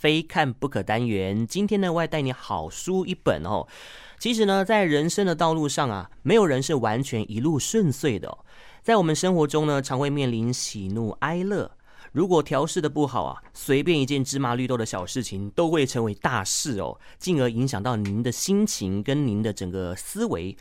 非看不可单元。今天呢，我要带你好书一本哦。其实呢，在人生的道路上啊，没有人是完全一路顺遂的哦。在我们生活中呢，常会面临喜怒哀乐。如果调试的不好啊，随便一件芝麻绿豆的小事情都会成为大事哦，进而影响到您的心情跟您的整个思维。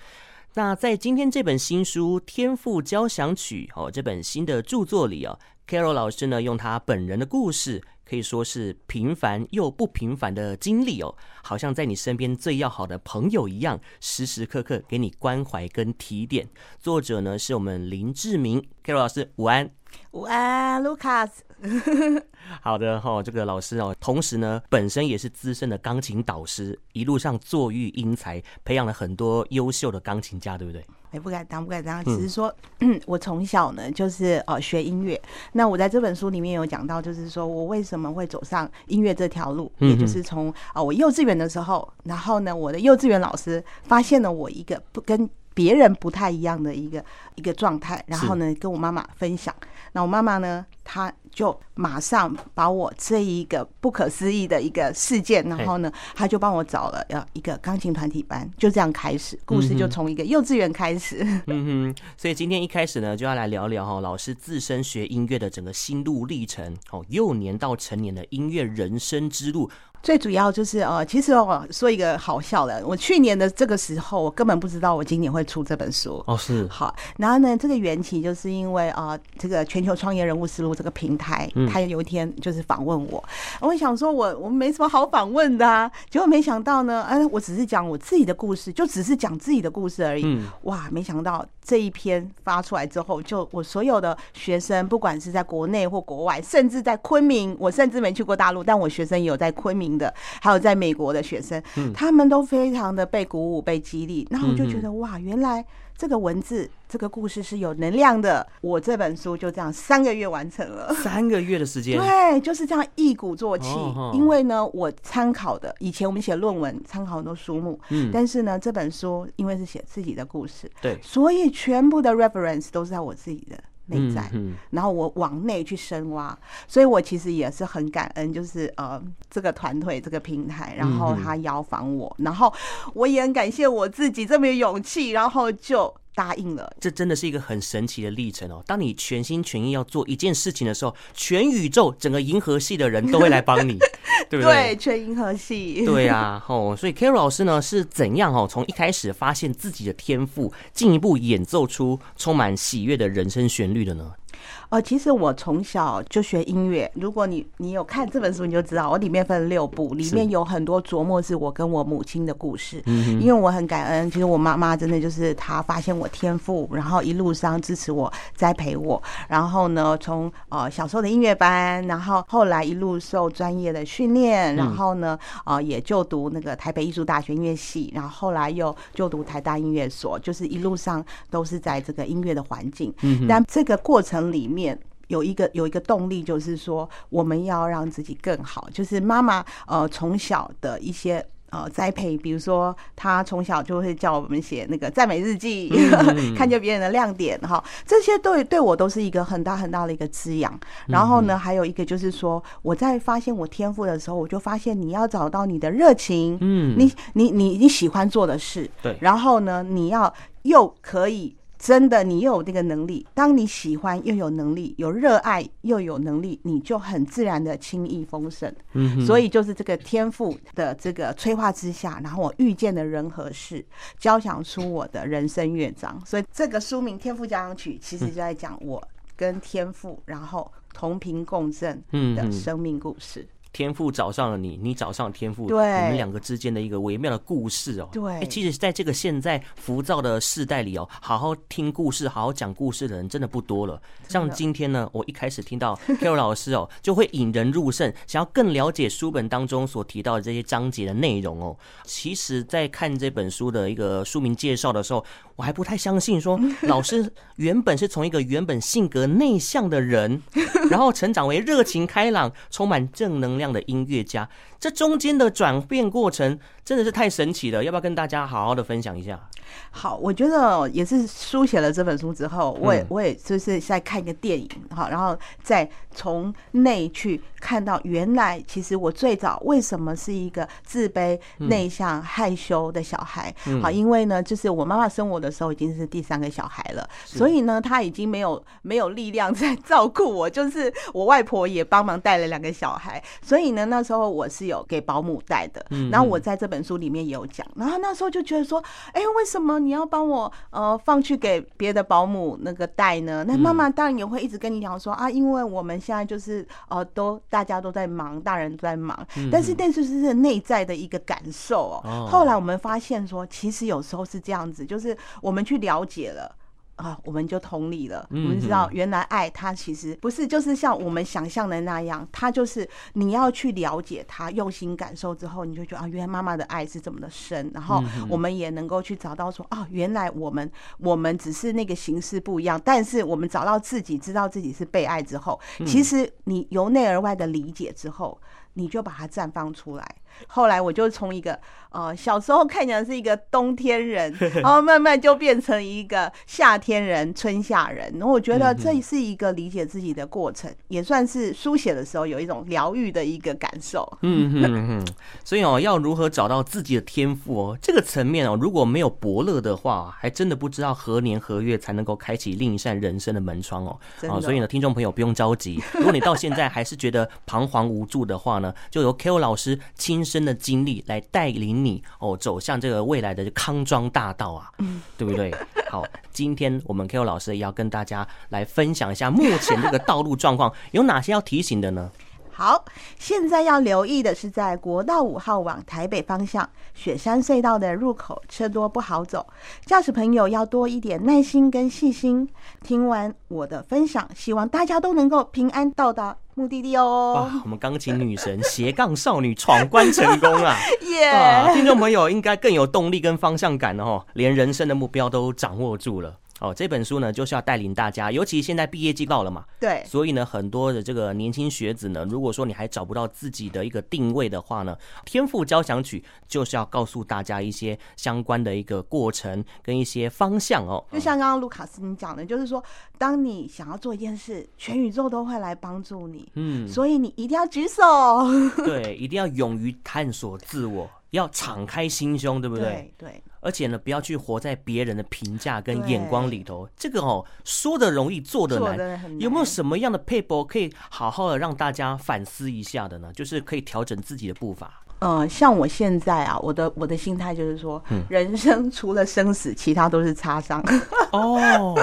那在今天这本新书《天赋交响曲》哦，这本新的著作里哦，Carol 老师呢，用他本人的故事，可以说是平凡又不平凡的经历哦，好像在你身边最要好的朋友一样，时时刻刻给你关怀跟提点。作者呢，是我们林志明，Carol 老师，午安。午安，Lucas。好的哈、哦，这个老师哦，同时呢，本身也是资深的钢琴导师，一路上坐育英才，培养了很多优秀的钢琴家，对不对？哎，不敢当，不敢当，只是说，嗯，我从小呢就是呃学音乐。那我在这本书里面有讲到，就是说我为什么会走上音乐这条路，也就是从啊、呃、我幼稚园的时候，然后呢，我的幼稚园老师发现了我一个不跟别人不太一样的一个一个状态，然后呢跟我妈妈分享。那我妈妈呢，她就马上把我这一个不可思议的一个事件，然后呢，她就帮我找了要一个钢琴团体班，就这样开始，故事就从一个幼稚园开始。嗯哼，所以今天一开始呢，就要来聊聊哈，老师自身学音乐的整个心路历程，哦，幼年到成年的音乐人生之路。最主要就是呃，其实我说一个好笑的，我去年的这个时候，我根本不知道我今年会出这本书。哦，是。好，然后呢，这个缘起就是因为啊、呃，这个全球创业人物思路这个平台，他有一天就是访问我，我想说我我没什么好访问的啊，结果没想到呢，哎，我只是讲我自己的故事，就只是讲自己的故事而已，哇，没想到这一篇发出来之后，就我所有的学生，不管是在国内或国外，甚至在昆明，我甚至没去过大陆，但我学生也有在昆明。的，还有在美国的学生，他们都非常的被鼓舞、被激励。然后我就觉得哇，原来这个文字、这个故事是有能量的。我这本书就这样三个月完成了，三个月的时间，对，就是这样一鼓作气。因为呢，我参考的以前我们写论文参考很多书目，嗯，但是呢，这本书因为是写自己的故事，对，所以全部的 reference 都是在我自己的。内在，然后我往内去深挖，所以我其实也是很感恩，就是呃这个团队这个平台，然后他邀访我，然后我也很感谢我自己这么有勇气，然后就。答应了，这真的是一个很神奇的历程哦。当你全心全意要做一件事情的时候，全宇宙整个银河系的人都会来帮你，对不对？对，全银河系。对啊，哦，所以 Carol 老师呢是怎样哦，从一开始发现自己的天赋，进一步演奏出充满喜悦的人生旋律的呢？呃，其实我从小就学音乐。如果你你有看这本书，你就知道我里面分六部，里面有很多琢磨是我跟我母亲的故事。嗯，因为我很感恩，其实我妈妈真的就是她发现我天赋，然后一路上支持我、栽培我。然后呢，从呃小时候的音乐班，然后后来一路受专业的训练，然后呢，呃也就读那个台北艺术大学音乐系，然后后来又就读台大音乐所，就是一路上都是在这个音乐的环境。嗯，但这个过程里面。有一个有一个动力，就是说我们要让自己更好。就是妈妈呃从小的一些呃栽培，比如说她从小就会叫我们写那个赞美日记，嗯、看见别人的亮点哈，这些对对我都是一个很大很大的一个滋养。然后呢，还有一个就是说我在发现我天赋的时候，我就发现你要找到你的热情，嗯，你你你你喜欢做的事，对，然后呢，你要又可以。真的，你又有那个能力。当你喜欢又有能力，有热爱又有能力，你就很自然的轻易丰盛。嗯，所以就是这个天赋的这个催化之下，然后我遇见的人和事，交响出我的人生乐章。所以这个书名《天赋交响曲》其实就在讲我跟天赋，然后同频共振的生命故事。天赋找上了你，你找上了天赋，对，你们两个之间的一个微妙的故事哦。对，其实在这个现在浮躁的世代里哦，好好听故事、好好讲故事的人真的不多了。像今天呢，我一开始听到 Carol 老师哦，就会引人入胜，想要更了解书本当中所提到的这些章节的内容哦。其实，在看这本书的一个书名介绍的时候，我还不太相信，说 老师原本是从一个原本性格内向的人，然后成长为热情开朗、充满正能量的音乐家，这中间的转变过程真的是太神奇了，要不要跟大家好好的分享一下？好，我觉得也是书写了这本书之后，我也我也就是在看一个电影，好，然后再从内去看到原来其实我最早为什么是一个自卑、内向、害羞的小孩，好，因为呢，就是我妈妈生我的时候已经是第三个小孩了，所以呢，她已经没有没有力量在照顾我，就是我外婆也帮忙带了两个小孩，所以呢，那时候我是有给保姆带的，然后我在这本书里面也有讲，然后那时候就觉得说，哎，为什么？你要帮我呃放去给别的保姆那个带呢？那妈妈当然也会一直跟你讲说啊，因为我们现在就是呃都大家都在忙，大人都在忙。但是但是是内在的一个感受哦。后来我们发现说，其实有时候是这样子，就是我们去了解了。啊，我们就同理了。我们知道，原来爱它其实不是就是像我们想象的那样，它就是你要去了解它，用心感受之后，你就觉得啊，原来妈妈的爱是这么的深。然后我们也能够去找到说啊，原来我们我们只是那个形式不一样，但是我们找到自己，知道自己是被爱之后，其实你由内而外的理解之后，你就把它绽放出来。后来我就从一个呃小时候看起来是一个冬天人，然后慢慢就变成一个夏天人、春夏人。然后我觉得这是一个理解自己的过程，也算是书写的时候有一种疗愈的一个感受。嗯嗯嗯。所以哦，要如何找到自己的天赋哦，这个层面哦，如果没有伯乐的话，还真的不知道何年何月才能够开启另一扇人生的门窗哦。啊，所以呢，听众朋友不用着急，如果你到现在还是觉得彷徨无助的话呢，就由 Ko 老师亲身的经历来带领你哦，走向这个未来的康庄大道啊，对不对？好，今天我们 Ko 老师也要跟大家来分享一下目前这个道路状况有哪些要提醒的呢？好，现在要留意的是，在国道五号往台北方向雪山隧道的入口，车多不好走，驾驶朋友要多一点耐心跟细心。听完我的分享，希望大家都能够平安到达目的地哦。哇，我们钢琴女神斜杠少女闯关成功啊！耶！听众朋友应该更有动力跟方向感哦，连人生的目标都掌握住了。哦，这本书呢，就是要带领大家，尤其现在毕业季到了嘛，对，所以呢，很多的这个年轻学子呢，如果说你还找不到自己的一个定位的话呢，《天赋交响曲》就是要告诉大家一些相关的一个过程跟一些方向哦。就像刚刚卢卡斯你讲的，就是说，当你想要做一件事，全宇宙都会来帮助你，嗯，所以你一定要举手，对，一定要勇于探索自我，要敞开心胸，对不对？对。对而且呢，不要去活在别人的评价跟眼光里头。这个哦，说的容易，做的难。有没有什么样的撇步可以好好的让大家反思一下的呢？就是可以调整自己的步伐。呃，像我现在啊，我的我的心态就是说，嗯、人生除了生死，其他都是擦伤。哦，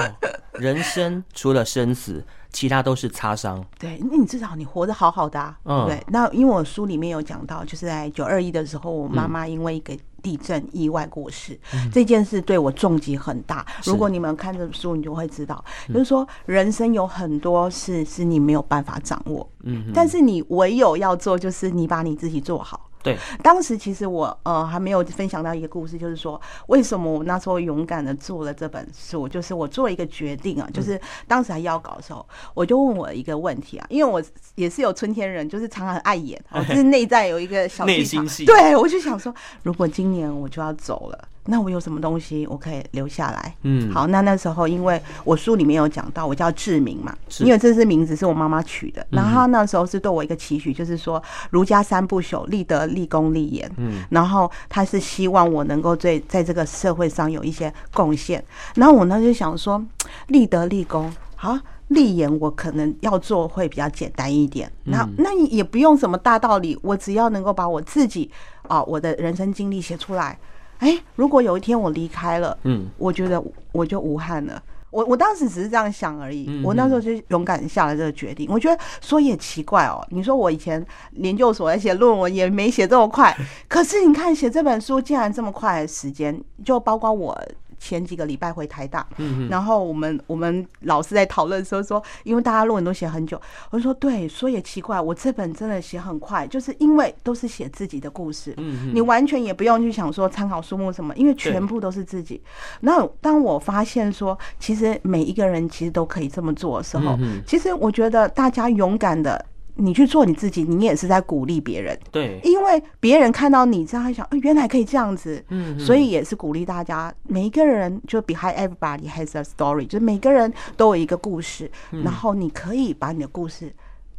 人生除了生死，其他都是擦伤。对，那你至少你活得好好的啊。嗯，对。那因为我书里面有讲到，就是在九二一的时候，我妈妈因为一个。地震意外过世，嗯、这件事对我重击很大。如果你们看这本书，你就会知道，是就是说人生有很多事是你没有办法掌握，嗯，但是你唯有要做，就是你把你自己做好。对，当时其实我呃还没有分享到一个故事，就是说为什么我那时候勇敢的做了这本书，就是我做了一个决定啊，就是当时还要稿的时候，我就问我一个问题啊，因为我也是有春天人，就是常常很爱演，我 就是内在有一个小剧场，对，我就想说，如果今年我就要走了。那我有什么东西我可以留下来？嗯，好，那那时候因为我书里面有讲到，我叫志明嘛，因为这是名字是我妈妈取的。然后他那时候是对我一个期许，就是说儒家三不朽，立德、立功、立言。嗯，然后他是希望我能够在在这个社会上有一些贡献。然后我呢就想说，立德、立功，好，立言我可能要做会比较简单一点。那那也不用什么大道理，我只要能够把我自己啊我的人生经历写出来。哎、欸，如果有一天我离开了，嗯，我觉得我就无憾了。我我当时只是这样想而已。嗯、我那时候就勇敢下了这个决定。我觉得说也奇怪哦，你说我以前研究所在写论文也没写这么快，可是你看写这本书竟然这么快的时间，就包括我。前几个礼拜回台大，然后我们我们老师在讨论的时候说，因为大家论文都写很久，我就说对，说也奇怪，我这本真的写很快，就是因为都是写自己的故事，你完全也不用去想说参考书目什么，因为全部都是自己。那当我发现说，其实每一个人其实都可以这么做的时候，其实我觉得大家勇敢的。你去做你自己，你也是在鼓励别人。对，因为别人看到你这样，想，原来可以这样子。嗯，所以也是鼓励大家，每一个人就 behind everybody has a story，就是每个人都有一个故事，然后你可以把你的故事。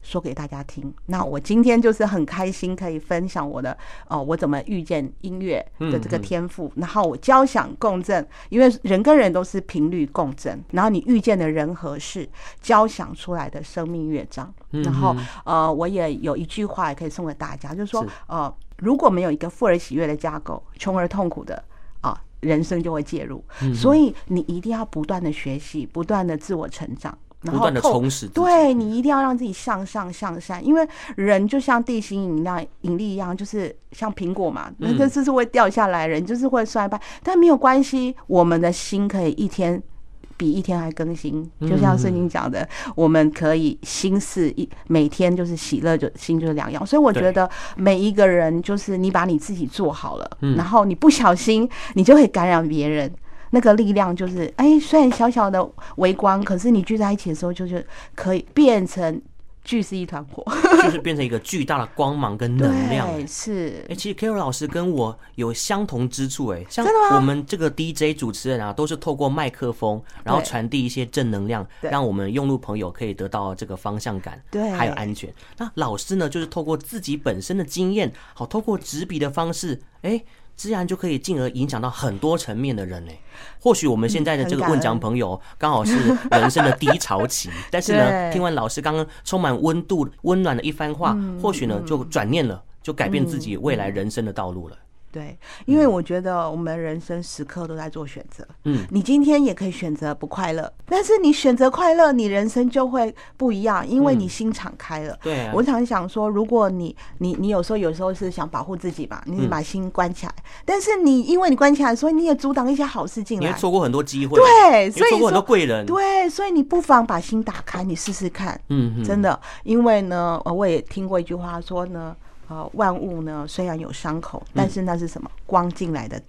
说给大家听。那我今天就是很开心，可以分享我的哦，我怎么遇见音乐的这个天赋。然后我交响共振，因为人跟人都是频率共振。然后你遇见的人和事，交响出来的生命乐章。然后呃，我也有一句话也可以送给大家，就是说呃，如果没有一个富而喜悦的架构，穷而痛苦的啊，人生就会介入。所以你一定要不断的学习，不断的自我成长。然后不断的充实，对，你一定要让自己向上向善，因为人就像地心引力引力一样，就是像苹果嘛，那个就是会掉下来，人就是会衰败，但没有关系，我们的心可以一天比一天还更新，就像圣经讲的，我们可以心似一每天就是喜乐就心就是良药，所以我觉得每一个人就是你把你自己做好了，然后你不小心你就会感染别人。那个力量就是，哎，虽然小小的微光，可是你聚在一起的时候，就是可以变成聚是一团火，就是变成一个巨大的光芒跟能量。对，是。哎，其实 Carol 老师跟我有相同之处，哎，像我们这个 DJ 主持人啊，都是透过麦克风，然后传递一些正能量，让我们用路朋友可以得到这个方向感，对，还有安全。那老师呢，就是透过自己本身的经验，好，透过执笔的方式，哎。自然就可以进而影响到很多层面的人呢。或许我们现在的这个问讲朋友刚好是人生的低潮期，但是呢，听完老师刚刚充满温度、温暖的一番话，或许呢就转念了，就改变自己未来人生的道路了。对，因为我觉得我们人生时刻都在做选择。嗯，你今天也可以选择不快乐，但是你选择快乐，你人生就会不一样，因为你心敞开了。对，我常想说，如果你你你有时候有时候是想保护自己吧，你把心关起来，但是你因为你关起来，所以你也阻挡一些好事进来，你会错过很多机会。对，所以错过很多贵人。对，所以你不妨把心打开，你试试看。嗯，真的，因为呢，我也听过一句话说呢。呃，万物呢虽然有伤口，但是那是什么？嗯、光进来的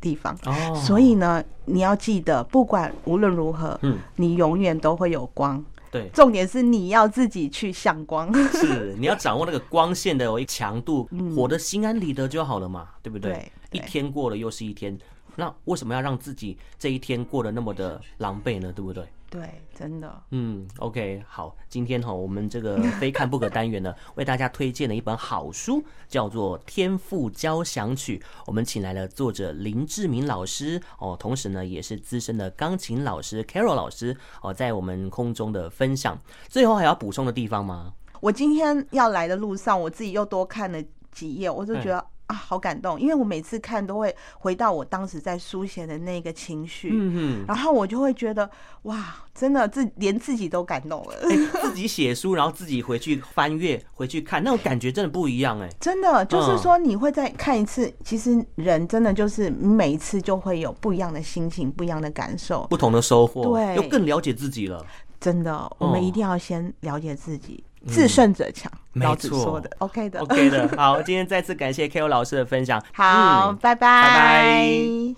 地方。哦，所以呢，你要记得，不管无论如何，嗯，你永远都会有光。对，重点是你要自己去向光。是，你要掌握那个光线的一强度，活得心安理得就好了嘛，对不对？对，对，一天过了又是一天，那为什么要让自己这一天过得那么的狼狈呢？对不对？对，真的。嗯，OK，好，今天哈，我们这个 非看不可单元呢，为大家推荐了一本好书，叫做《天赋交响曲》。我们请来了作者林志明老师哦，同时呢，也是资深的钢琴老师 Carol 老师哦，在我们空中的分享。最后还要补充的地方吗？我今天要来的路上，我自己又多看了几页，我就觉得。啊，好感动！因为我每次看都会回到我当时在书写的那个情绪，嗯，然后我就会觉得哇，真的自连自己都感动了。欸、自己写书，然后自己回去翻阅、回去看，那种感觉真的不一样哎。真的就是说，你会再看一次，其实人真的就是每一次就会有不一样的心情、不一样的感受、不同的收获，对，又更了解自己了。真的，我们一定要先了解自己。自胜者强，老子说的，OK 的，OK 的。好，今天再次感谢 Carol 老师的分享。好，拜拜，拜拜。